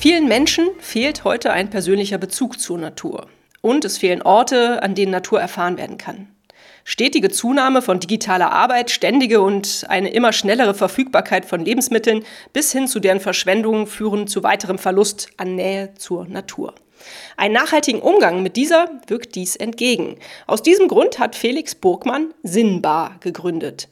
Vielen Menschen fehlt heute ein persönlicher Bezug zur Natur. Und es fehlen Orte, an denen Natur erfahren werden kann. Stetige Zunahme von digitaler Arbeit, ständige und eine immer schnellere Verfügbarkeit von Lebensmitteln bis hin zu deren Verschwendung führen zu weiterem Verlust an Nähe zur Natur. Einen nachhaltigen Umgang mit dieser wirkt dies entgegen. Aus diesem Grund hat Felix Burgmann Sinnbar gegründet.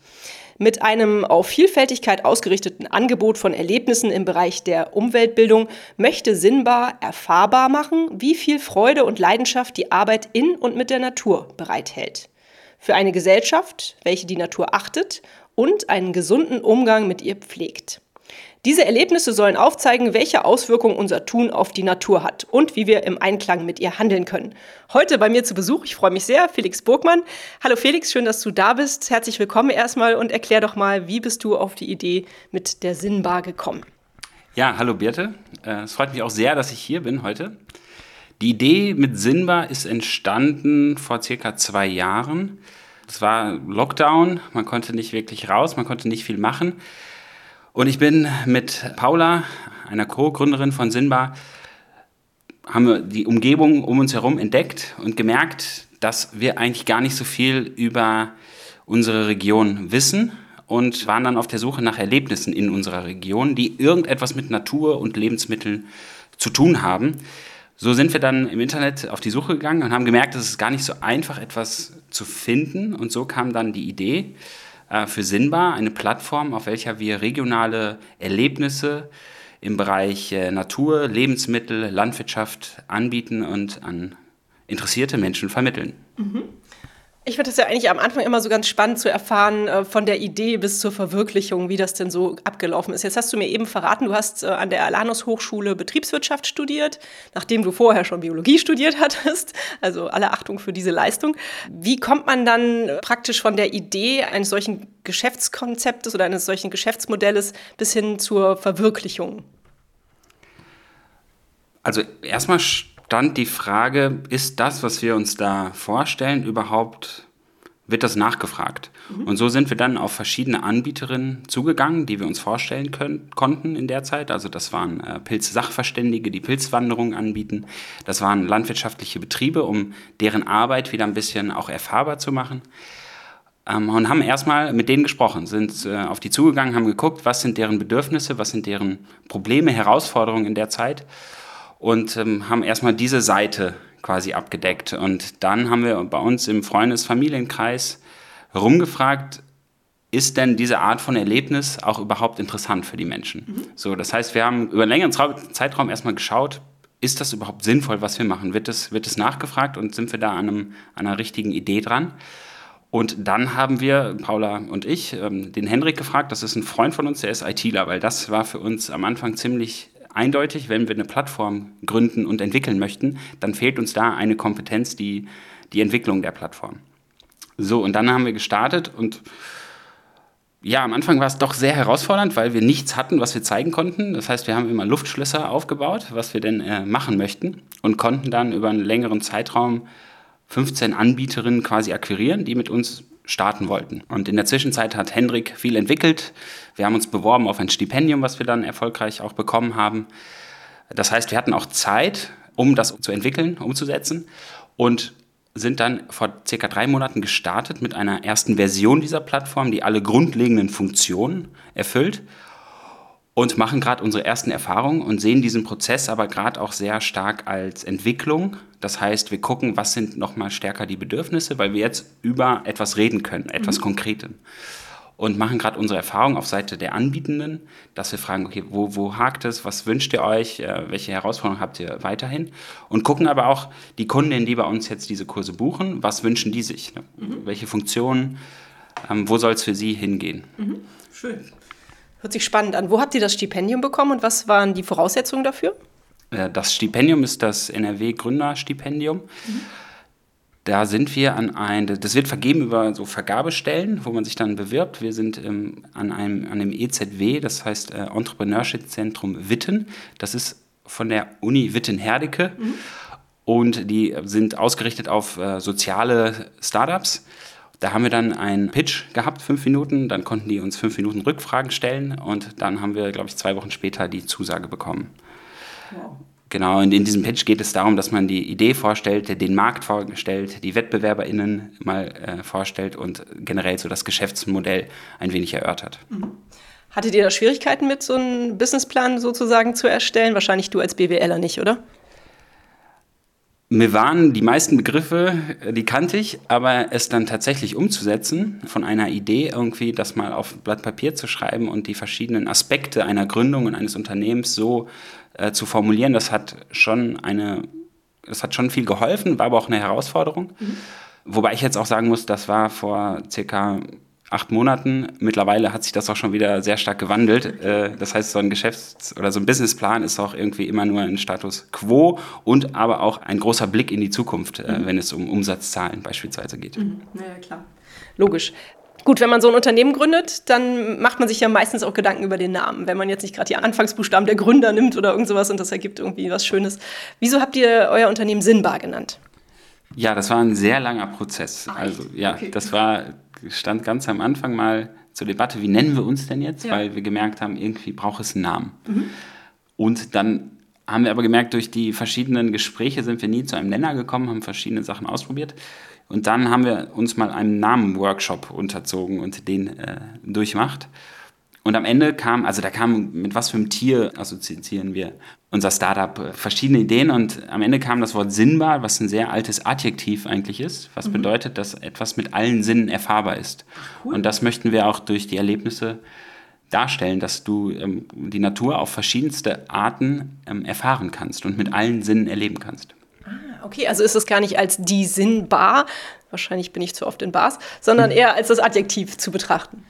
Mit einem auf Vielfältigkeit ausgerichteten Angebot von Erlebnissen im Bereich der Umweltbildung möchte Sinnbar erfahrbar machen, wie viel Freude und Leidenschaft die Arbeit in und mit der Natur bereithält. Für eine Gesellschaft, welche die Natur achtet und einen gesunden Umgang mit ihr pflegt. Diese Erlebnisse sollen aufzeigen, welche Auswirkungen unser Tun auf die Natur hat und wie wir im Einklang mit ihr handeln können. Heute bei mir zu Besuch, ich freue mich sehr, Felix Burgmann. Hallo Felix, schön, dass du da bist. Herzlich willkommen erstmal und erklär doch mal, wie bist du auf die Idee mit der Sinnbar gekommen? Ja, hallo Birte. Äh, es freut mich auch sehr, dass ich hier bin heute. Die Idee mit Sinnbar ist entstanden vor circa zwei Jahren. Es war Lockdown, man konnte nicht wirklich raus, man konnte nicht viel machen. Und ich bin mit Paula, einer Co-Gründerin von Sinbar, haben wir die Umgebung um uns herum entdeckt und gemerkt, dass wir eigentlich gar nicht so viel über unsere Region wissen und waren dann auf der Suche nach Erlebnissen in unserer Region, die irgendetwas mit Natur und Lebensmitteln zu tun haben. So sind wir dann im Internet auf die Suche gegangen und haben gemerkt, es ist gar nicht so einfach, etwas zu finden. Und so kam dann die Idee, äh, für Sinnbar, eine Plattform, auf welcher wir regionale Erlebnisse im Bereich äh, Natur, Lebensmittel, Landwirtschaft anbieten und an interessierte Menschen vermitteln. Mhm. Ich finde das ja eigentlich am Anfang immer so ganz spannend zu erfahren, äh, von der Idee bis zur Verwirklichung, wie das denn so abgelaufen ist. Jetzt hast du mir eben verraten, du hast äh, an der Alanus Hochschule Betriebswirtschaft studiert, nachdem du vorher schon Biologie studiert hattest. Also alle Achtung für diese Leistung. Wie kommt man dann praktisch von der Idee eines solchen Geschäftskonzeptes oder eines solchen Geschäftsmodells bis hin zur Verwirklichung? Also erstmal stand die Frage, ist das, was wir uns da vorstellen, überhaupt, wird das nachgefragt? Mhm. Und so sind wir dann auf verschiedene Anbieterinnen zugegangen, die wir uns vorstellen können, konnten in der Zeit. Also das waren äh, Pilzsachverständige, die Pilzwanderungen anbieten. Das waren landwirtschaftliche Betriebe, um deren Arbeit wieder ein bisschen auch erfahrbar zu machen ähm, und haben erstmal mit denen gesprochen, sind äh, auf die zugegangen, haben geguckt, was sind deren Bedürfnisse, was sind deren Probleme, Herausforderungen in der Zeit und ähm, haben erstmal diese Seite quasi abgedeckt. Und dann haben wir bei uns im Freundes-Familienkreis rumgefragt, ist denn diese Art von Erlebnis auch überhaupt interessant für die Menschen? Mhm. So, das heißt, wir haben über einen längeren Zeitraum erstmal geschaut, ist das überhaupt sinnvoll, was wir machen? Wird das, wird das nachgefragt und sind wir da an, einem, an einer richtigen Idee dran? Und dann haben wir, Paula und ich, ähm, den Hendrik gefragt, das ist ein Freund von uns, der ist ITler, weil das war für uns am Anfang ziemlich eindeutig, wenn wir eine Plattform gründen und entwickeln möchten, dann fehlt uns da eine Kompetenz, die, die Entwicklung der Plattform. So, und dann haben wir gestartet und ja, am Anfang war es doch sehr herausfordernd, weil wir nichts hatten, was wir zeigen konnten. Das heißt, wir haben immer Luftschlösser aufgebaut, was wir denn äh, machen möchten und konnten dann über einen längeren Zeitraum 15 Anbieterinnen quasi akquirieren, die mit uns starten wollten. Und in der Zwischenzeit hat Hendrik viel entwickelt. Wir haben uns beworben auf ein Stipendium, was wir dann erfolgreich auch bekommen haben. Das heißt, wir hatten auch Zeit, um das zu entwickeln, umzusetzen und sind dann vor circa drei Monaten gestartet mit einer ersten Version dieser Plattform, die alle grundlegenden Funktionen erfüllt und machen gerade unsere ersten Erfahrungen und sehen diesen Prozess aber gerade auch sehr stark als Entwicklung. Das heißt, wir gucken, was sind nochmal stärker die Bedürfnisse, weil wir jetzt über etwas reden können, etwas mhm. Konkretem. Und machen gerade unsere Erfahrung auf Seite der Anbietenden, dass wir fragen, okay, wo, wo hakt es, was wünscht ihr euch, äh, welche Herausforderungen habt ihr weiterhin? Und gucken aber auch die Kundinnen, die bei uns jetzt diese Kurse buchen, was wünschen die sich? Ne? Mhm. Welche Funktionen, ähm, wo soll es für sie hingehen? Mhm. Schön. Hört sich spannend an. Wo habt ihr das Stipendium bekommen und was waren die Voraussetzungen dafür? Äh, das Stipendium ist das NRW Gründerstipendium. Mhm. Da sind wir an ein, das wird vergeben über so Vergabestellen, wo man sich dann bewirbt. Wir sind ähm, an, einem, an dem EZW, das heißt äh, Entrepreneurship Zentrum Witten. Das ist von der Uni Witten-Herdecke. Mhm. Und die sind ausgerichtet auf äh, soziale Startups. Da haben wir dann einen Pitch gehabt, fünf Minuten. Dann konnten die uns fünf Minuten Rückfragen stellen. Und dann haben wir, glaube ich, zwei Wochen später die Zusage bekommen. Wow. Genau, und in diesem Pitch geht es darum, dass man die Idee vorstellt, den Markt vorstellt, die WettbewerberInnen mal äh, vorstellt und generell so das Geschäftsmodell ein wenig erörtert. Mhm. Hattet ihr da Schwierigkeiten mit, so einem Businessplan sozusagen zu erstellen? Wahrscheinlich du als BWLer nicht, oder? Mir waren die meisten Begriffe, äh, die kannte ich, aber es dann tatsächlich umzusetzen, von einer Idee irgendwie das mal auf Blatt Papier zu schreiben und die verschiedenen Aspekte einer Gründung und eines Unternehmens so äh, zu formulieren, das hat schon eine, das hat schon viel geholfen, war aber auch eine Herausforderung. Mhm. Wobei ich jetzt auch sagen muss, das war vor circa acht Monaten. Mittlerweile hat sich das auch schon wieder sehr stark gewandelt. Äh, das heißt, so ein Geschäfts- oder so ein Businessplan ist auch irgendwie immer nur ein Status quo und aber auch ein großer Blick in die Zukunft, äh, mhm. wenn es um Umsatzzahlen beispielsweise geht. Mhm. Ja, klar. Logisch. Gut, wenn man so ein Unternehmen gründet, dann macht man sich ja meistens auch Gedanken über den Namen. Wenn man jetzt nicht gerade die Anfangsbuchstaben der Gründer nimmt oder irgend sowas und das ergibt irgendwie was Schönes. Wieso habt ihr euer Unternehmen Sinnbar genannt? Ja, das war ein sehr langer Prozess. Also ja, okay. das war stand ganz am Anfang mal zur Debatte, wie nennen wir uns denn jetzt, ja. weil wir gemerkt haben, irgendwie braucht es einen Namen. Mhm. Und dann haben wir aber gemerkt, durch die verschiedenen Gespräche sind wir nie zu einem Nenner gekommen, haben verschiedene Sachen ausprobiert. Und dann haben wir uns mal einem Namen-Workshop unterzogen und den äh, durchmacht. Und am Ende kam, also da kam, mit was für einem Tier assoziieren wir unser Startup, äh, verschiedene Ideen und am Ende kam das Wort sinnbar, was ein sehr altes Adjektiv eigentlich ist, was mhm. bedeutet, dass etwas mit allen Sinnen erfahrbar ist. Cool. Und das möchten wir auch durch die Erlebnisse darstellen, dass du ähm, die Natur auf verschiedenste Arten ähm, erfahren kannst und mit allen Sinnen erleben kannst. Okay, also ist es gar nicht als die Sinnbar, wahrscheinlich bin ich zu oft in Bars, sondern eher als das Adjektiv zu betrachten.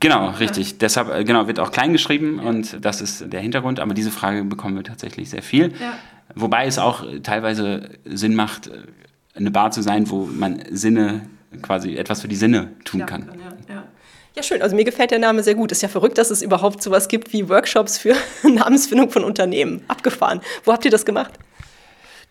Genau, richtig. Ja. Deshalb äh, genau, wird auch klein geschrieben und das ist der Hintergrund. Aber diese Frage bekommen wir tatsächlich sehr viel. Ja. Wobei es auch teilweise Sinn macht, eine Bar zu sein, wo man Sinne, quasi etwas für die Sinne tun ja, kann. Ja, ja, schön. Also mir gefällt der Name sehr gut. Ist ja verrückt, dass es überhaupt sowas gibt wie Workshops für Namensfindung von Unternehmen. Abgefahren. Wo habt ihr das gemacht?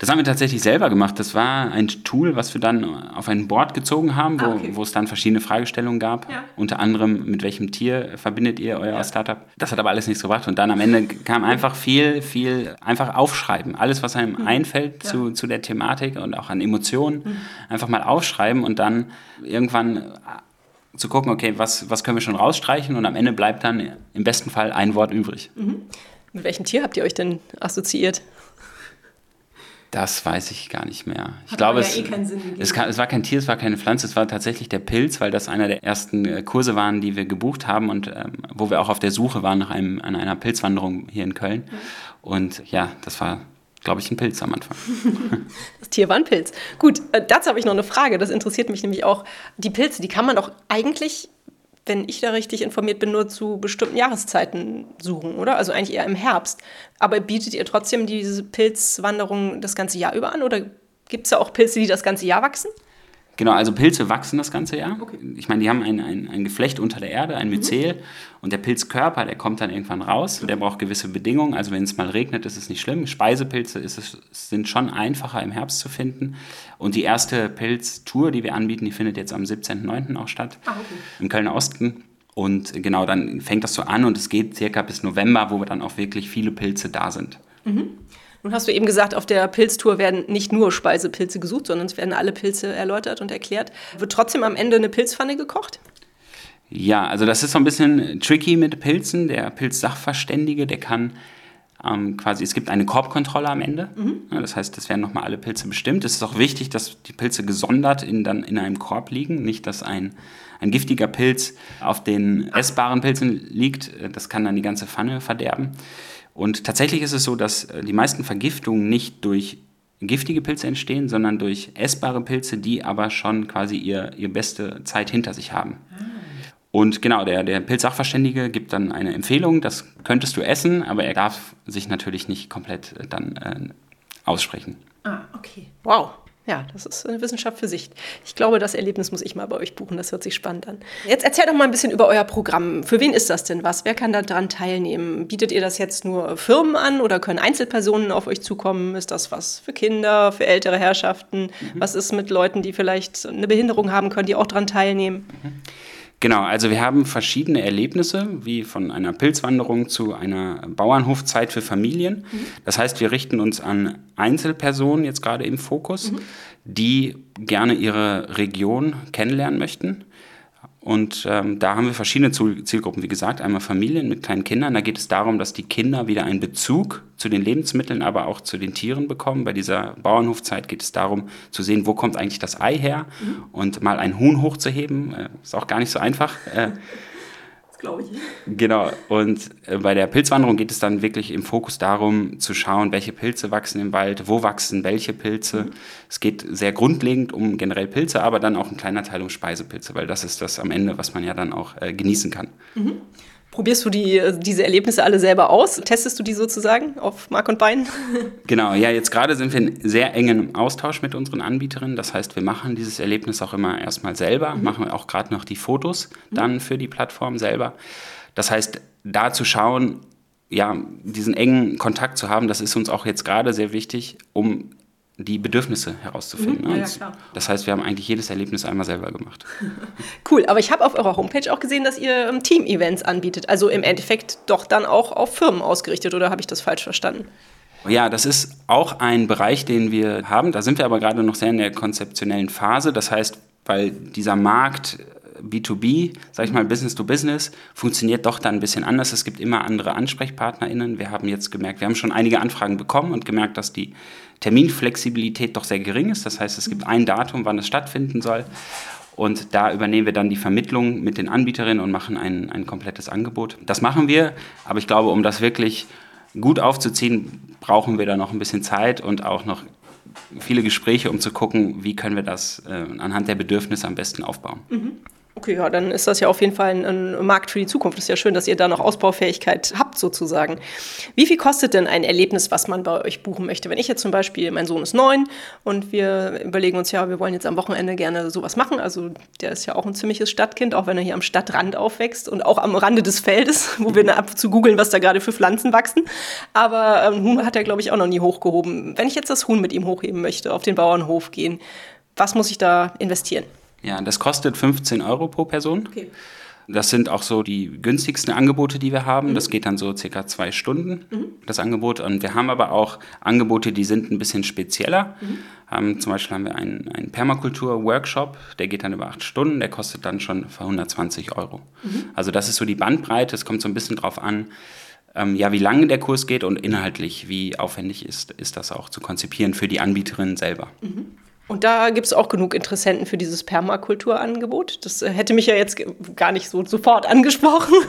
Das haben wir tatsächlich selber gemacht. Das war ein Tool, was wir dann auf ein Board gezogen haben, wo, ah, okay. wo es dann verschiedene Fragestellungen gab. Ja. Unter anderem, mit welchem Tier verbindet ihr euer ja. Startup? Das hat aber alles nichts gebracht. Und dann am Ende kam einfach viel, viel, einfach aufschreiben. Alles, was einem mhm. einfällt ja. zu, zu der Thematik und auch an Emotionen, mhm. einfach mal aufschreiben und dann irgendwann zu gucken, okay, was, was können wir schon rausstreichen und am Ende bleibt dann im besten Fall ein Wort übrig. Mhm. Mit welchem Tier habt ihr euch denn assoziiert? Das weiß ich gar nicht mehr. Ich Hat glaube, ja es, eh es, es, war kein Tier, es war keine Pflanze, es war tatsächlich der Pilz, weil das einer der ersten äh, Kurse waren, die wir gebucht haben und ähm, wo wir auch auf der Suche waren nach einem, an einer Pilzwanderung hier in Köln. Mhm. Und ja, das war, glaube ich, ein Pilz am Anfang. das Tier war ein Pilz. Gut, äh, dazu habe ich noch eine Frage. Das interessiert mich nämlich auch. Die Pilze, die kann man doch eigentlich wenn ich da richtig informiert bin, nur zu bestimmten Jahreszeiten suchen, oder? Also eigentlich eher im Herbst. Aber bietet ihr trotzdem diese Pilzwanderung das ganze Jahr über an oder gibt es da auch Pilze, die das ganze Jahr wachsen? Genau, also Pilze wachsen das ganze Jahr. Okay. Ich meine, die haben ein, ein, ein, Geflecht unter der Erde, ein Myzel. Mhm. Und der Pilzkörper, der kommt dann irgendwann raus. Der braucht gewisse Bedingungen. Also wenn es mal regnet, ist es nicht schlimm. Speisepilze es, sind schon einfacher im Herbst zu finden. Und die erste Pilztour, die wir anbieten, die findet jetzt am 17.09. auch statt. Ah, okay. Im Kölner Osten. Und genau, dann fängt das so an und es geht circa bis November, wo dann auch wirklich viele Pilze da sind. Mhm. Nun hast du eben gesagt, auf der Pilztour werden nicht nur Speisepilze gesucht, sondern es werden alle Pilze erläutert und erklärt. Wird trotzdem am Ende eine Pilzpfanne gekocht? Ja, also das ist so ein bisschen tricky mit Pilzen. Der Pilzsachverständige, der kann ähm, quasi, es gibt eine Korbkontrolle am Ende. Mhm. Ja, das heißt, es werden nochmal alle Pilze bestimmt. Es ist auch wichtig, dass die Pilze gesondert in, dann in einem Korb liegen, nicht dass ein, ein giftiger Pilz auf den essbaren Pilzen liegt. Das kann dann die ganze Pfanne verderben. Und tatsächlich ist es so, dass äh, die meisten Vergiftungen nicht durch giftige Pilze entstehen, sondern durch essbare Pilze, die aber schon quasi ihr, ihre beste Zeit hinter sich haben. Und genau, der, der Pilzsachverständige gibt dann eine Empfehlung, das könntest du essen, aber er darf sich natürlich nicht komplett äh, dann äh, aussprechen. Ah, okay. Wow. Ja, das ist eine Wissenschaft für sich. Ich glaube, das Erlebnis muss ich mal bei euch buchen. Das hört sich spannend an. Jetzt erzähl doch mal ein bisschen über euer Programm. Für wen ist das denn was? Wer kann daran teilnehmen? Bietet ihr das jetzt nur Firmen an oder können Einzelpersonen auf euch zukommen? Ist das was für Kinder, für ältere Herrschaften? Mhm. Was ist mit Leuten, die vielleicht eine Behinderung haben können, die auch daran teilnehmen? Mhm. Genau, also wir haben verschiedene Erlebnisse, wie von einer Pilzwanderung zu einer Bauernhofzeit für Familien. Mhm. Das heißt, wir richten uns an Einzelpersonen jetzt gerade im Fokus, mhm. die gerne ihre Region kennenlernen möchten und ähm, da haben wir verschiedene Zielgruppen, wie gesagt, einmal Familien mit kleinen Kindern. Da geht es darum, dass die Kinder wieder einen Bezug zu den Lebensmitteln, aber auch zu den Tieren bekommen. Bei dieser Bauernhofzeit geht es darum zu sehen, wo kommt eigentlich das Ei her mhm. und mal ein Huhn hochzuheben. Äh, ist auch gar nicht so einfach. Äh, glaube ich. Genau. Und äh, bei der Pilzwanderung geht es dann wirklich im Fokus darum, zu schauen, welche Pilze wachsen im Wald, wo wachsen welche Pilze. Mhm. Es geht sehr grundlegend um generell Pilze, aber dann auch ein kleiner Teil um Speisepilze, weil das ist das am Ende, was man ja dann auch äh, genießen kann. Mhm. Probierst du die, diese Erlebnisse alle selber aus? Testest du die sozusagen auf Mark und Bein? Genau, ja, jetzt gerade sind wir in sehr engem Austausch mit unseren Anbieterinnen. Das heißt, wir machen dieses Erlebnis auch immer erstmal selber, mhm. machen auch gerade noch die Fotos mhm. dann für die Plattform selber. Das heißt, da zu schauen, ja, diesen engen Kontakt zu haben, das ist uns auch jetzt gerade sehr wichtig, um die Bedürfnisse herauszufinden. Mhm, ja, ja, das heißt, wir haben eigentlich jedes Erlebnis einmal selber gemacht. Cool, aber ich habe auf eurer Homepage auch gesehen, dass ihr ähm, Team-Events anbietet. Also im Endeffekt doch dann auch auf Firmen ausgerichtet, oder habe ich das falsch verstanden? Ja, das ist auch ein Bereich, den wir haben. Da sind wir aber gerade noch sehr in der konzeptionellen Phase. Das heißt, weil dieser Markt B2B, sag ich mal, Business to Business, funktioniert doch dann ein bisschen anders. Es gibt immer andere AnsprechpartnerInnen. Wir haben jetzt gemerkt, wir haben schon einige Anfragen bekommen und gemerkt, dass die Terminflexibilität doch sehr gering ist. Das heißt, es gibt ein Datum, wann es stattfinden soll. Und da übernehmen wir dann die Vermittlung mit den Anbieterinnen und machen ein, ein komplettes Angebot. Das machen wir, aber ich glaube, um das wirklich gut aufzuziehen, brauchen wir da noch ein bisschen Zeit und auch noch viele Gespräche, um zu gucken, wie können wir das äh, anhand der Bedürfnisse am besten aufbauen. Mhm. Okay, ja, dann ist das ja auf jeden Fall ein, ein, Markt für die Zukunft. Ist ja schön, dass ihr da noch Ausbaufähigkeit habt, sozusagen. Wie viel kostet denn ein Erlebnis, was man bei euch buchen möchte? Wenn ich jetzt zum Beispiel, mein Sohn ist neun und wir überlegen uns, ja, wir wollen jetzt am Wochenende gerne sowas machen. Also der ist ja auch ein ziemliches Stadtkind, auch wenn er hier am Stadtrand aufwächst und auch am Rande des Feldes, wo wir ab zu googeln, was da gerade für Pflanzen wachsen. Aber ähm, Huhn hat er, glaube ich, auch noch nie hochgehoben. Wenn ich jetzt das Huhn mit ihm hochheben möchte, auf den Bauernhof gehen, was muss ich da investieren? Ja, das kostet 15 Euro pro Person. Okay. Das sind auch so die günstigsten Angebote, die wir haben. Mhm. Das geht dann so circa zwei Stunden, mhm. das Angebot. Und wir haben aber auch Angebote, die sind ein bisschen spezieller. Mhm. Ähm, zum Beispiel haben wir einen, einen Permakultur-Workshop, der geht dann über acht Stunden, der kostet dann schon 120 Euro. Mhm. Also das ist so die Bandbreite, es kommt so ein bisschen drauf an, ähm, ja, wie lange der Kurs geht und inhaltlich, wie aufwendig ist, ist das auch zu konzipieren für die Anbieterin selber. Und da gibt es auch genug Interessenten für dieses Permakulturangebot. Das äh, hätte mich ja jetzt gar nicht so sofort angesprochen.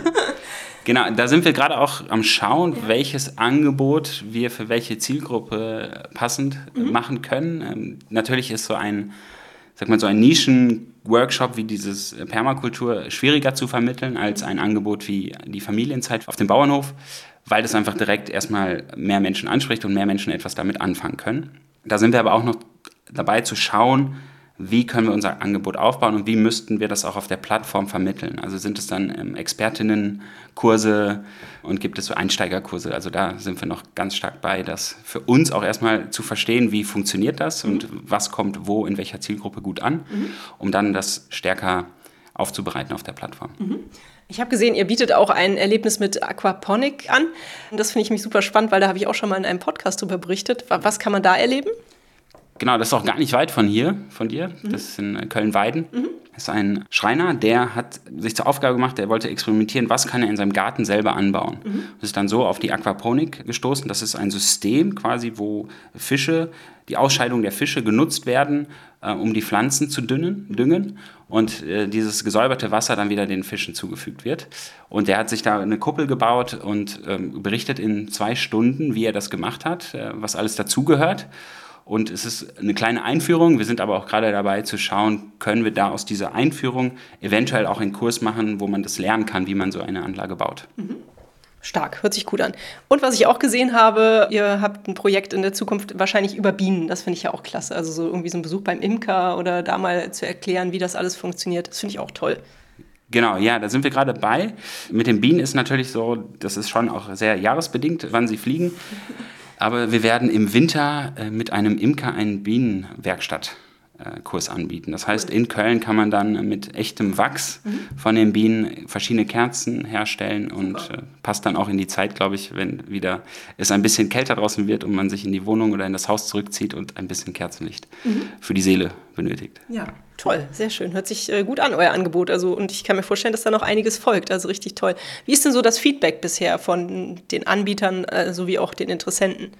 Genau, da sind wir gerade auch am Schauen, ja. welches Angebot wir für welche Zielgruppe passend mhm. machen können. Ähm, natürlich ist so ein, sag mal, so ein Nischen-Workshop wie dieses Permakultur schwieriger zu vermitteln als ein Angebot wie die Familienzeit auf dem Bauernhof, weil das einfach direkt erstmal mehr Menschen anspricht und mehr Menschen etwas damit anfangen können. Da sind wir aber auch noch dabei zu schauen, wie können wir unser Angebot aufbauen und wie müssten wir das auch auf der Plattform vermitteln. Also sind es dann ähm, Expertinnenkurse und gibt es so Einsteigerkurse. Also da sind wir noch ganz stark bei, das für uns auch erstmal zu verstehen, wie funktioniert das mhm. und was kommt wo in welcher Zielgruppe gut an, mhm. um dann das stärker aufzubereiten auf der Plattform. Mhm. Ich habe gesehen, ihr bietet auch ein Erlebnis mit Aquaponik an. Das finde ich mich super spannend, weil da habe ich auch schon mal in einem Podcast darüber berichtet. Was kann man da erleben? Genau, das ist auch gar nicht weit von hier, von dir. Mhm. Das ist in Köln-Weiden. Mhm. Das ist ein Schreiner, der hat sich zur Aufgabe gemacht, der wollte experimentieren, was kann er in seinem Garten selber anbauen. Mhm. Das ist dann so auf die Aquaponik gestoßen. Das ist ein System quasi, wo Fische, die Ausscheidung der Fische genutzt werden, äh, um die Pflanzen zu dünnen, düngen und äh, dieses gesäuberte Wasser dann wieder den Fischen zugefügt wird. Und der hat sich da eine Kuppel gebaut und ähm, berichtet in zwei Stunden, wie er das gemacht hat, äh, was alles dazugehört. Und es ist eine kleine Einführung. Wir sind aber auch gerade dabei zu schauen, können wir da aus dieser Einführung eventuell auch einen Kurs machen, wo man das lernen kann, wie man so eine Anlage baut. Mhm. Stark, hört sich gut an. Und was ich auch gesehen habe, ihr habt ein Projekt in der Zukunft wahrscheinlich über Bienen. Das finde ich ja auch klasse. Also so irgendwie so ein Besuch beim Imker oder da mal zu erklären, wie das alles funktioniert. Das finde ich auch toll. Genau, ja, da sind wir gerade bei. Mit den Bienen ist natürlich so, das ist schon auch sehr jahresbedingt, wann sie fliegen. Aber wir werden im Winter äh, mit einem Imker eine Bienenwerkstatt Kurs anbieten. Das heißt, in Köln kann man dann mit echtem Wachs mhm. von den Bienen verschiedene Kerzen herstellen und äh, passt dann auch in die Zeit, glaube ich, wenn wieder es ein bisschen kälter draußen wird und man sich in die Wohnung oder in das Haus zurückzieht und ein bisschen Kerzenlicht mhm. für die Seele benötigt. Ja, toll, sehr schön. Hört sich äh, gut an, euer Angebot. Also, und ich kann mir vorstellen, dass da noch einiges folgt. Also richtig toll. Wie ist denn so das Feedback bisher von den Anbietern äh, sowie auch den Interessenten?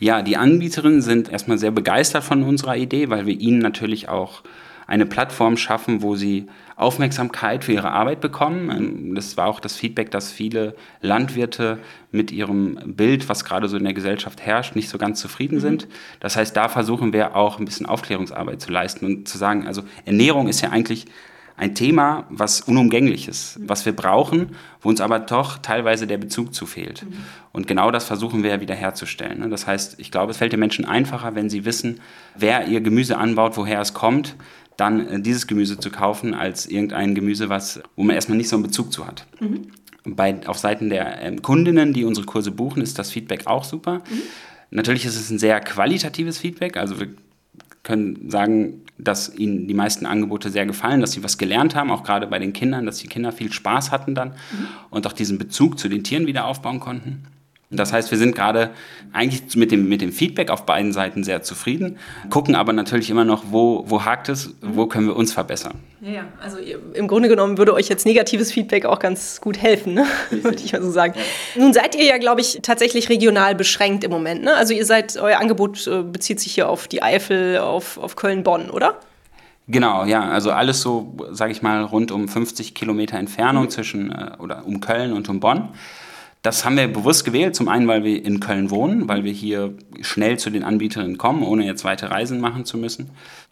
Ja, die Anbieterinnen sind erstmal sehr begeistert von unserer Idee, weil wir ihnen natürlich auch eine Plattform schaffen, wo sie Aufmerksamkeit für ihre Arbeit bekommen. Ähm, das war auch das Feedback, dass viele Landwirte mit ihrem Bild, was gerade so in der Gesellschaft herrscht, nicht so ganz zufrieden mhm. sind. Das heißt, da versuchen wir auch ein bisschen Aufklärungsarbeit zu leisten und zu sagen, also Ernährung ist ja eigentlich ein Thema, was unumgänglich ist, was wir brauchen, wo uns aber doch teilweise der Bezug zu fehlt. Mhm. Und genau das versuchen wir ja wiederherzustellen. Ne? Das heißt, ich glaube, es fällt den Menschen einfacher, wenn sie wissen, wer ihr Gemüse anbaut, woher es kommt, dann äh, dieses Gemüse zu kaufen, als irgendein Gemüse, was, wo man erstmal nicht so einen Bezug zu hat. Mhm. Bei, auf Seiten der ähm, Kundinnen, die unsere Kurse buchen, ist das Feedback auch super. Mhm. Natürlich ist es ein sehr qualitatives Feedback. Also wir können sagen, dass ihnen die meisten Angebote sehr gefallen, dass sie was gelernt haben, auch gerade bei den Kindern, dass die Kinder viel Spaß hatten dann mhm. und auch diesen Bezug zu den Tieren wieder aufbauen konnten. Das heißt, wir sind gerade eigentlich mit dem, mit dem Feedback auf beiden Seiten sehr zufrieden, gucken aber natürlich immer noch, wo, wo hakt es, wo können wir uns verbessern. Ja, ja. also im Grunde genommen würde euch jetzt negatives Feedback auch ganz gut helfen, ne? würde ich mal so sagen. Nun seid ihr ja, glaube ich, tatsächlich regional beschränkt im Moment. Ne? Also ihr seid, euer Angebot äh, bezieht sich hier auf die Eifel, auf, auf Köln-Bonn, oder? Genau, ja, also alles so, sage ich mal, rund um 50 Kilometer Entfernung mhm. zwischen äh, oder um Köln und um Bonn. Das haben wir bewusst gewählt. Zum einen, weil wir in Köln wohnen, weil wir hier schnell zu den Anbieterinnen kommen, ohne jetzt weite Reisen machen zu müssen.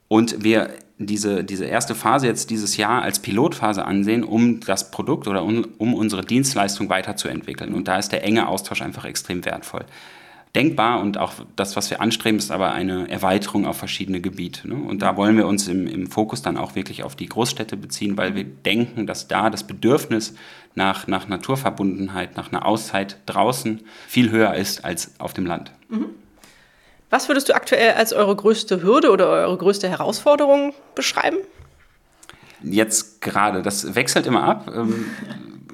Und wir diese, diese erste Phase jetzt dieses Jahr als Pilotphase ansehen, um das Produkt oder um, um unsere Dienstleistung weiterzuentwickeln. Und da ist der enge Austausch einfach extrem wertvoll denkbar und auch das, was wir anstreben, ist aber eine Erweiterung auf verschiedene Gebiete. Ne? Und da wollen wir uns im, im Fokus dann auch wirklich auf die Großstädte beziehen, weil wir denken, dass da das Bedürfnis nach, nach Naturverbundenheit, nach einer Auszeit draußen viel höher ist als auf dem Land. Mhm. Was würdest du aktuell als eure größte Hürde oder eure größte Herausforderung beschreiben? Jetzt gerade, das wechselt immer ab. Ähm,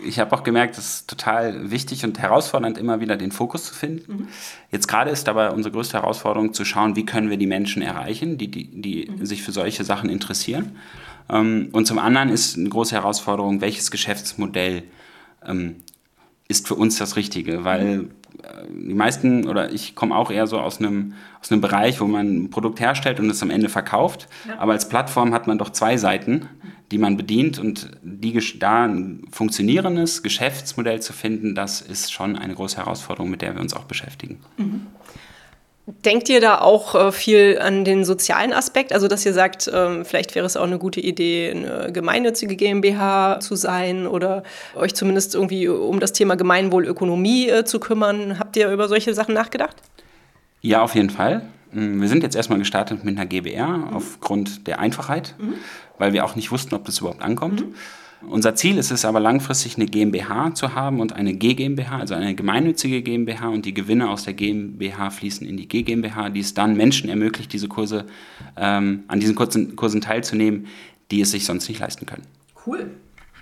ich habe auch gemerkt, es ist total wichtig und herausfordernd, immer wieder den Fokus zu finden. Mhm. Jetzt gerade ist aber unsere größte Herausforderung zu schauen, wie können wir die Menschen erreichen, die, die, die mhm. sich für solche Sachen interessieren. Ähm, und zum anderen ist eine große Herausforderung, welches Geschäftsmodell ähm, ist für uns das Richtige, weil mhm. äh, die meisten oder ich komme auch eher so aus einem, aus einem Bereich, wo man ein Produkt herstellt und es am Ende verkauft. Ja. Aber als Plattform hat man doch zwei Seiten die man bedient und die, da ein funktionierendes Geschäftsmodell zu finden, das ist schon eine große Herausforderung, mit der wir uns auch beschäftigen. Mhm. Denkt ihr da auch äh, viel an den sozialen Aspekt? Also, dass ihr sagt, ähm, vielleicht wäre es auch eine gute Idee, eine gemeinnützige GmbH zu sein oder euch zumindest irgendwie um das Thema Gemeinwohlökonomie äh, zu kümmern. Habt ihr über solche Sachen nachgedacht? Ja, auf jeden Fall. Mm, wir sind jetzt erstmal gestartet mit einer GBR mhm. aufgrund der Einfachheit, mhm. weil wir auch nicht wussten, ob das überhaupt ankommt. Mhm. Unser Ziel ist es aber langfristig eine GmbH zu haben und eine GmbH, also eine gemeinnützige GmbH und die Gewinne aus der GmbH fließen in die GmbH, die es dann Menschen ermöglicht, diese Kurse, ähm, an diesen Kursen, Kursen teilzunehmen, die es sich sonst nicht leisten können. Cool.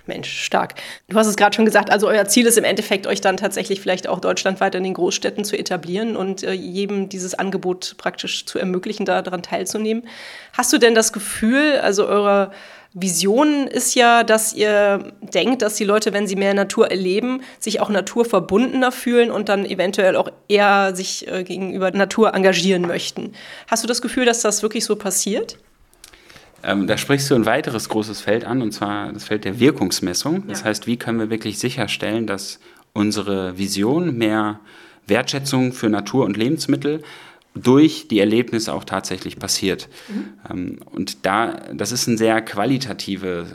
Mensch, stark. Du hast es gerade schon gesagt, also euer Ziel ist im Endeffekt, euch dann tatsächlich vielleicht auch deutschlandweit in den Großstädten zu etablieren und äh, jedem dieses Angebot praktisch zu ermöglichen, daran teilzunehmen. Hast du denn das Gefühl, also eure Vision ist ja, dass ihr denkt, dass die Leute, wenn sie mehr Natur erleben, sich auch naturverbundener fühlen und dann eventuell auch eher sich äh, gegenüber Natur engagieren möchten. Hast du das Gefühl, dass das wirklich so passiert? Ähm, da sprichst du ein weiteres großes Feld an, und zwar das Feld der Wirkungsmessung. Das ja. heißt, wie können wir wirklich sicherstellen, dass unsere Vision mehr Wertschätzung für Natur und Lebensmittel durch die Erlebnisse auch tatsächlich passiert. Mhm. und da, das ist eine sehr qualitative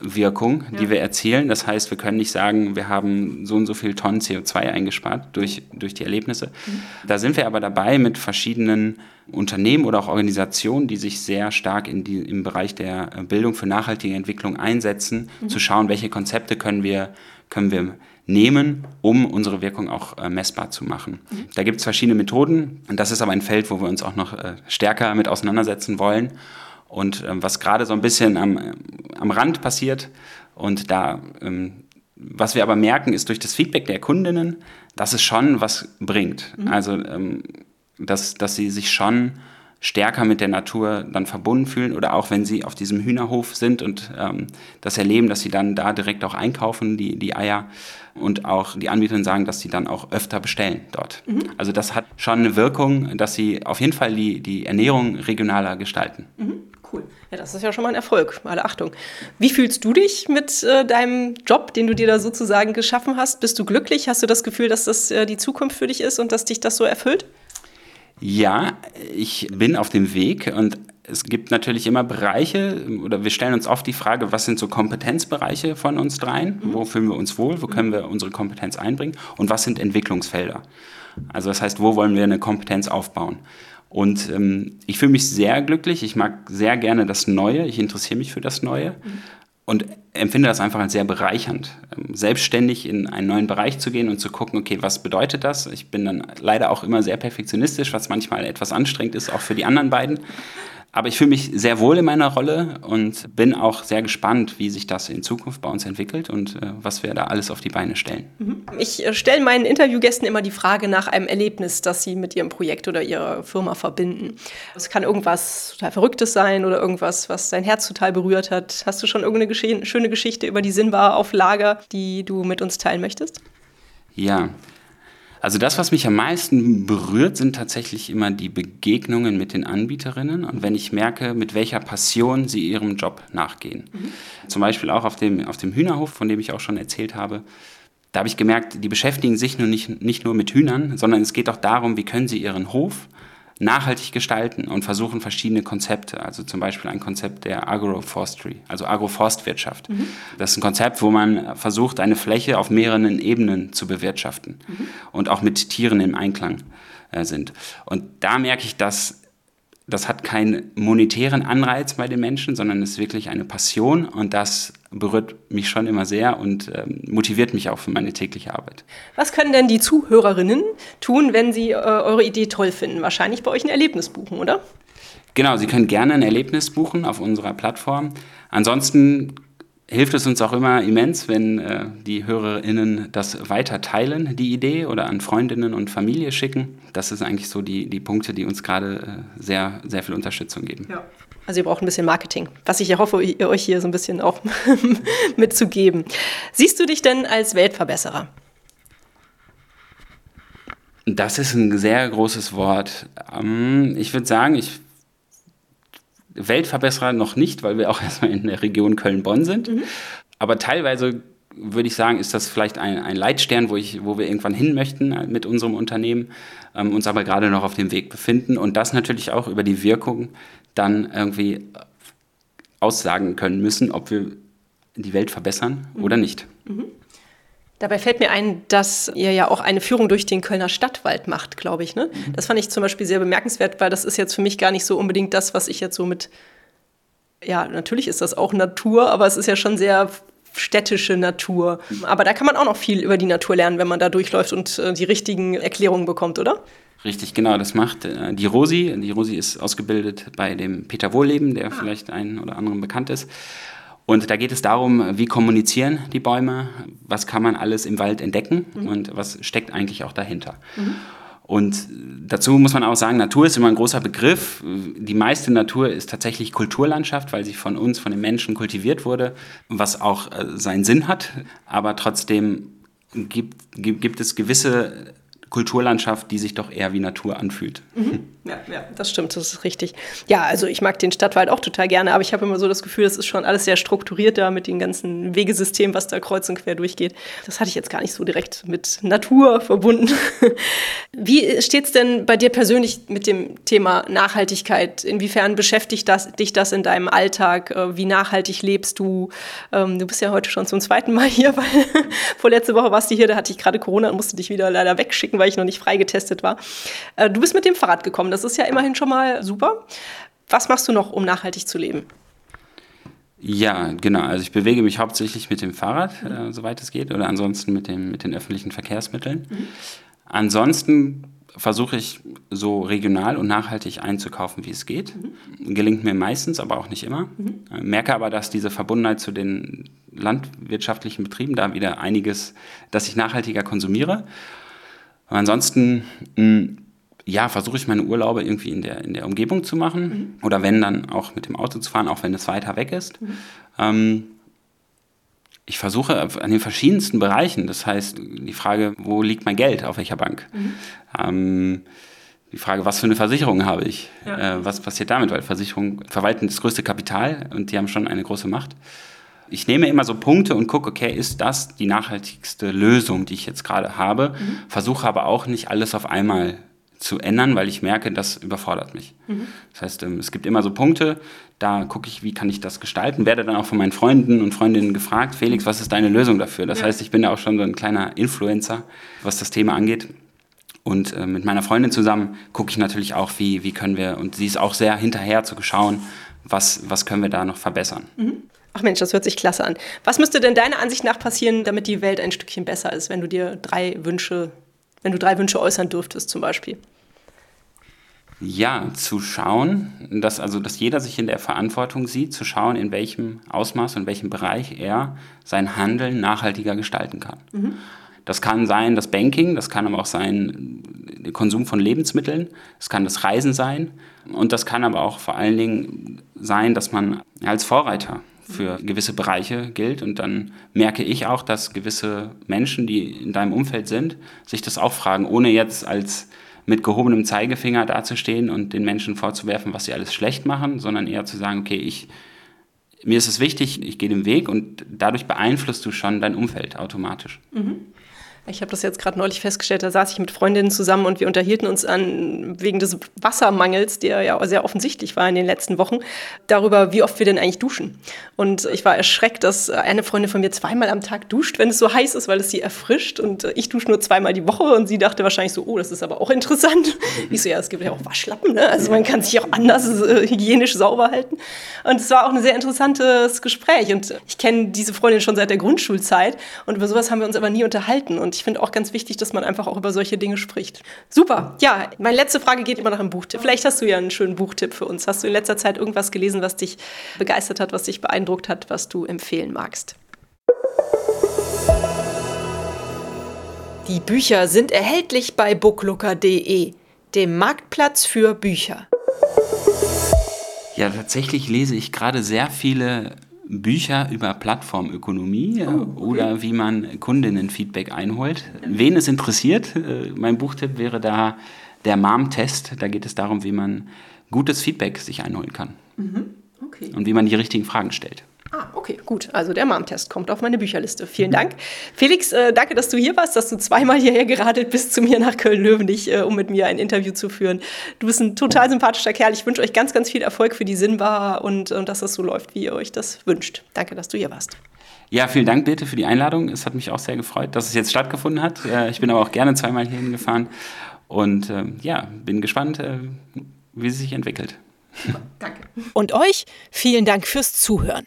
Wirkung, ja. die wir erzielen. Das heißt, wir können nicht sagen, wir haben so und so viel Tonnen CO2 eingespart durch, durch die Erlebnisse. Mhm. Da sind wir aber dabei mit verschiedenen Unternehmen oder auch Organisationen, die sich sehr stark in die, im Bereich der Bildung für nachhaltige Entwicklung einsetzen, mhm. zu schauen, welche Konzepte können wir, können wir nehmen, um unsere Wirkung auch äh, messbar zu machen. Mhm. Da gibt es verschiedene Methoden und das ist aber ein Feld, wo wir uns auch noch äh, stärker mit auseinandersetzen wollen. Und ähm, was gerade so ein bisschen am, am Rand passiert und da, ähm, was wir aber merken, ist durch das Feedback der Kundinnen, dass es schon was bringt. Mhm. Also, ähm, dass, dass sie sich schon stärker mit der Natur dann verbunden fühlen oder auch wenn sie auf diesem Hühnerhof sind und ähm, das erleben, dass sie dann da direkt auch einkaufen, die, die Eier und auch die Anbieter sagen, dass sie dann auch öfter bestellen dort. Mhm. Also das hat schon eine Wirkung, dass sie auf jeden Fall die, die Ernährung regionaler gestalten. Mhm. Cool. Ja, das ist ja schon mal ein Erfolg. Alle Achtung. Wie fühlst du dich mit äh, deinem Job, den du dir da sozusagen geschaffen hast? Bist du glücklich? Hast du das Gefühl, dass das äh, die Zukunft für dich ist und dass dich das so erfüllt? Ja, ich bin auf dem Weg und es gibt natürlich immer Bereiche, oder wir stellen uns oft die Frage, was sind so Kompetenzbereiche von uns dreien? Mhm. Wo fühlen wir uns wohl? Wo können wir unsere Kompetenz einbringen? Und was sind Entwicklungsfelder? Also das heißt, wo wollen wir eine Kompetenz aufbauen? Und ähm, ich fühle mich sehr glücklich. Ich mag sehr gerne das Neue. Ich interessiere mich für das Neue. Mhm und empfinde das einfach als sehr bereichernd, ähm, selbstständig in einen neuen Bereich zu gehen und zu gucken, okay, was bedeutet das? Ich bin dann leider auch immer sehr perfektionistisch, was manchmal etwas anstrengend ist, auch für die anderen beiden. Aber ich fühle mich sehr wohl in meiner Rolle und bin auch sehr gespannt, wie sich das in Zukunft bei uns entwickelt und äh, was wir da alles auf die Beine stellen. Mhm. Ich äh, stelle meinen Interviewgästen immer die Frage nach einem Erlebnis, das sie mit ihrem Projekt oder ihrer Firma verbinden. Es kann irgendwas total Verrücktes sein oder irgendwas, was dein Herz total berührt hat. Hast du schon irgendeine Gesche schöne Geschichte über die Sinnbar auf Lager, die du mit uns teilen möchtest? Ja, also das, was mich am meisten berührt, sind tatsächlich immer die Begegnungen mit den Anbieterinnen und wenn ich merke, mit welcher Passion sie ihrem Job nachgehen. Mhm. Zum Beispiel auch auf dem, auf dem Hühnerhof, von dem ich auch schon erzählt habe. Da habe ich gemerkt, die beschäftigen sich nur nicht, nicht nur mit Hühnern, sondern es geht auch darum, wie können sie ihren Hof nachhaltig gestalten und versuchen verschiedene Konzepte, also zum Beispiel ein Konzept der Agroforestry, also Agroforstwirtschaft. Mhm. Das ist ein Konzept, wo man versucht, eine Fläche auf mehreren Ebenen zu bewirtschaften mhm. und auch mit Tieren im Einklang äh, sind. Und da merke ich, dass das hat keinen monetären Anreiz bei den Menschen, sondern es ist wirklich eine Passion und das berührt mich schon immer sehr und ähm, motiviert mich auch für meine tägliche Arbeit. Was können denn die Zuhörerinnen tun, wenn sie äh, eure Idee toll finden? Wahrscheinlich bei euch ein Erlebnis buchen, oder? Genau, Sie können gerne ein Erlebnis buchen auf unserer Plattform. Ansonsten hilft es uns auch immer immens, wenn äh, die HörerInnen das weiter teilen, die Idee, oder an Freundinnen und Familie schicken. Das sind eigentlich so die, die Punkte, die uns gerade äh, sehr, sehr viel Unterstützung geben. Ja. Also ihr braucht ein bisschen Marketing, was ich ja hoffe, euch hier so ein bisschen auch mitzugeben. Siehst du dich denn als Weltverbesserer? Das ist ein sehr großes Wort. Ähm, ich würde sagen, ich Weltverbesserer noch nicht, weil wir auch erstmal in der Region Köln-Bonn sind. Mhm. Aber teilweise würde ich sagen, ist das vielleicht ein, ein Leitstern, wo, ich, wo wir irgendwann hin möchten äh, mit unserem Unternehmen, ähm, uns aber gerade noch auf dem Weg befinden und das natürlich auch über die Wirkung dann irgendwie aussagen können müssen, ob wir die Welt verbessern mhm. oder nicht. Mhm. Dabei fällt mir ein, dass ihr ja auch eine Führung durch den Kölner Stadtwald macht, glaube ich. Ne? Mhm. Das fand ich zum Beispiel sehr bemerkenswert, weil das ist jetzt für mich gar nicht so unbedingt das, was ich jetzt so mit, ja, natürlich ist das auch Natur, aber es ist ja schon sehr städtische Natur. Aber da kann man auch noch viel über die Natur lernen, wenn man da durchläuft und äh, die richtigen Erklärungen bekommt, oder? Richtig, genau, das macht äh, die Rosi. Die Rosi ist ausgebildet bei dem Peter Wohlleben, der ah. vielleicht einen oder anderen bekannt ist. Und da geht es darum, wie kommunizieren die Bäume, was kann man alles im Wald entdecken mhm. und was steckt eigentlich auch dahinter. Mhm. Und dazu muss man auch sagen, Natur ist immer ein großer Begriff. Die meiste Natur ist tatsächlich Kulturlandschaft, weil sie von uns, von den Menschen kultiviert wurde, was auch äh, seinen Sinn hat. Aber trotzdem gibt, gibt, gibt es gewisse Kulturlandschaft, die sich doch eher wie Natur anfühlt. Mhm. Ja, ja, das stimmt, das ist richtig. Ja, also ich mag den Stadtwald auch total gerne, aber ich habe immer so das Gefühl, das ist schon alles sehr strukturiert da mit dem ganzen Wegesystem, was da kreuz und quer durchgeht. Das hatte ich jetzt gar nicht so direkt mit Natur verbunden. Wie steht es denn bei dir persönlich mit dem Thema Nachhaltigkeit? Inwiefern beschäftigt das, dich das in deinem Alltag? Äh, wie nachhaltig lebst du? Ähm, du bist ja heute schon zum zweiten Mal hier, weil vorletzte Woche warst du hier, da hatte ich gerade Corona und musste dich wieder leider wegschicken, weil ich noch nicht freigetestet war. Äh, du bist mit dem Fahrrad gekommen. Das ist ja immerhin schon mal super. Was machst du noch, um nachhaltig zu leben? Ja, genau. Also ich bewege mich hauptsächlich mit dem Fahrrad, mhm. äh, soweit es geht, oder ansonsten mit, dem, mit den öffentlichen Verkehrsmitteln. Mhm. Ansonsten versuche ich so regional und nachhaltig einzukaufen, wie es geht. Mhm. Gelingt mir meistens, aber auch nicht immer. Mhm. Äh, merke aber, dass diese Verbundenheit zu den landwirtschaftlichen Betrieben da wieder einiges, dass ich nachhaltiger konsumiere. Und ansonsten mh, ja, versuche ich meine Urlaube irgendwie in der, in der Umgebung zu machen. Mhm. Oder wenn, dann auch mit dem Auto zu fahren, auch wenn es weiter weg ist. Mhm. Ähm, ich versuche an den verschiedensten Bereichen, das heißt die Frage, wo liegt mein Geld, auf welcher Bank? Mhm. Ähm, die Frage, was für eine Versicherung habe ich? Ja. Äh, was passiert damit? Weil Versicherungen verwalten das größte Kapital und die haben schon eine große Macht. Ich nehme immer so Punkte und gucke, okay, ist das die nachhaltigste Lösung, die ich jetzt gerade habe? Mhm. Versuche aber auch nicht alles auf einmal zu ändern, weil ich merke, das überfordert mich. Mhm. Das heißt, ähm, es gibt immer so Punkte, da gucke ich, wie kann ich das gestalten, werde dann auch von meinen Freunden und Freundinnen gefragt, Felix, was ist deine Lösung dafür? Das ja. heißt, ich bin ja auch schon so ein kleiner Influencer, was das Thema angeht. Und äh, mit meiner Freundin zusammen gucke ich natürlich auch, wie, wie können wir, und sie ist auch sehr hinterher zu schauen, was, was können wir da noch verbessern. Mhm. Ach Mensch, das hört sich klasse an. Was müsste denn deiner Ansicht nach passieren, damit die Welt ein Stückchen besser ist, wenn du dir drei Wünsche wenn du drei Wünsche äußern dürftest zum Beispiel? Ja, zu schauen, dass also dass jeder sich in der Verantwortung sieht, zu schauen, in welchem Ausmaß und welchem Bereich er sein Handeln nachhaltiger gestalten kann. Mhm. Das kann sein das Banking, das kann aber auch sein der Konsum von Lebensmitteln, es kann das Reisen sein und das kann aber auch vor allen Dingen sein, dass man als Vorreiter für gewisse Bereiche gilt. Und dann merke ich auch, dass gewisse Menschen, die in deinem Umfeld sind, sich das auch fragen, ohne jetzt als mit gehobenem Zeigefinger dazustehen und den Menschen vorzuwerfen, was sie alles schlecht machen, sondern eher zu sagen, okay, ich, mir ist es wichtig, ich gehe den Weg und dadurch beeinflusst du schon dein Umfeld automatisch. Mhm. Ich habe das jetzt gerade neulich festgestellt, da saß ich mit Freundinnen zusammen und wir unterhielten uns an, wegen des Wassermangels, der ja sehr offensichtlich war in den letzten Wochen, darüber, wie oft wir denn eigentlich duschen. Und ich war erschreckt, dass eine Freundin von mir zweimal am Tag duscht, wenn es so heiß ist, weil es sie erfrischt. Und ich dusche nur zweimal die Woche und sie dachte wahrscheinlich so, oh, das ist aber auch interessant. Ich so, ja, es gibt ja auch Waschlappen, ne? also man kann sich auch anders äh, hygienisch sauber halten. Und es war auch ein sehr interessantes Gespräch. Und ich kenne diese Freundin schon seit der Grundschulzeit und über sowas haben wir uns aber nie unterhalten. Und ich finde auch ganz wichtig, dass man einfach auch über solche Dinge spricht. Super. Ja, meine letzte Frage geht immer nach einem Buchtipp. Vielleicht hast du ja einen schönen Buchtipp für uns. Hast du in letzter Zeit irgendwas gelesen, was dich begeistert hat, was dich beeindruckt hat, was du empfehlen magst? Die Bücher sind erhältlich bei booklooker.de, dem Marktplatz für Bücher. Ja, tatsächlich lese ich gerade sehr viele Bücher über Plattformökonomie oh, okay. oder wie man Kundinnenfeedback einholt. Wen es interessiert, äh, mein Buchtipp wäre da der MAM-Test. Da geht es darum, wie man gutes Feedback sich einholen kann. Mhm. Okay. Und wie man die richtigen Fragen stellt. Ah, okay, gut. Also der Mom-Test kommt auf meine Bücherliste. Vielen Dank. Felix, äh, danke, dass du hier warst, dass du zweimal hierher geradelt bist zu mir nach Köln-Löwenich, äh, um mit mir ein Interview zu führen. Du bist ein total sympathischer Kerl. Ich wünsche euch ganz, ganz viel Erfolg für die Sinnbar und, und dass das so läuft, wie ihr euch das wünscht. Danke, dass du hier warst. Ja, vielen Dank, Birte, für die Einladung. Es hat mich auch sehr gefreut, dass es jetzt stattgefunden hat. Äh, ich bin aber auch gerne zweimal hierhin gefahren und äh, ja, bin gespannt, äh, wie es sich entwickelt. Danke. Und euch vielen Dank fürs Zuhören.